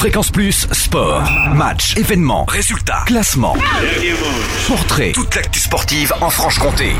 Fréquence Plus, sport, match, événements, résultats, classement, portrait, toute l'actu sportive en Franche-Comté.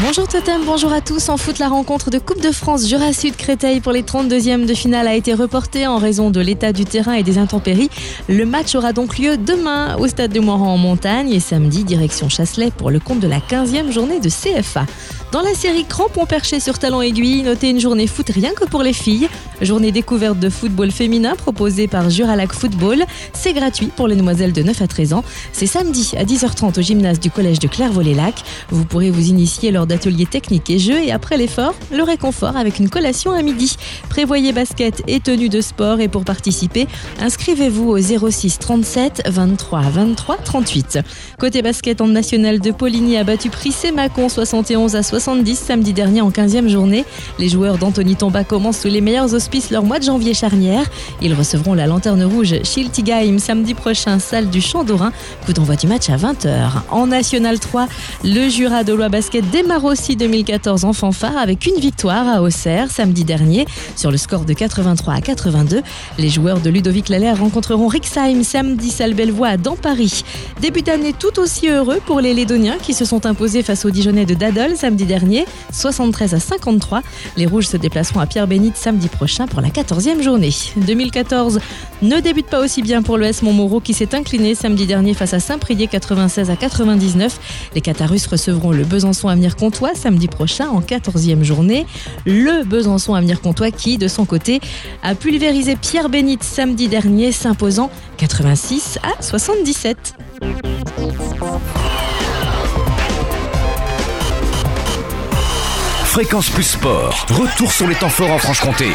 Bonjour Totem, bonjour à tous. En foot, la rencontre de Coupe de France Jura Sud Créteil pour les 32e de finale a été reportée en raison de l'état du terrain et des intempéries. Le match aura donc lieu demain au stade de Moran en montagne et samedi direction Chasselet pour le compte de la 15e journée de CFA. Dans la série Crampon perché sur talon aiguille, notez une journée foot rien que pour les filles. Journée découverte de football féminin proposée par Juralac Football. C'est gratuit pour les demoiselles de 9 à 13 ans. C'est samedi à 10h30 au gymnase du collège de Clairvaux-les-Lacs. Vous pourrez vous initier lors d'ateliers techniques et jeux et après l'effort, le réconfort avec une collation à midi. Prévoyez basket et tenue de sport et pour participer, inscrivez-vous au 06 37 23 23 38. Côté basket en national de Poligny a battu Prissé-Macon 71 à 70 samedi dernier en 15e journée. Les joueurs d'Anthony Tomba commencent sous les meilleurs auspices leur mois de janvier charnière. Ils recevront la lanterne rouge Schiltigheim samedi prochain, salle du Champ d'Orin. Coup d'envoi du match à 20h. En National 3, le Jura de Lois Basket démarre aussi 2014 en fanfare avec une victoire à Auxerre samedi dernier sur le score de 83 à 82. Les joueurs de Ludovic Lallaire rencontreront Rixheim samedi salle Bellevoie dans Paris. Début d'année tout aussi heureux pour les Lédoniens qui se sont imposés face aux Dijonais de Dadol samedi dernier, 73 à 53. Les Rouges se déplaceront à Pierre-Bénite samedi prochain pour la 14e journée. 2014 ne débute pas aussi bien pour l'ES Montmoreau qui s'est incliné samedi dernier face à Saint-Priest 96 à 99. Les Qatarus recevront le Besançon Avenir Comtois samedi prochain en 14e journée. Le Besançon Avenir Comtois qui, de son côté, a pulvérisé Pierre Bénite samedi dernier, s'imposant 86 à 77. Fréquence Plus Sport, retour sur les temps forts en Franche-Comté.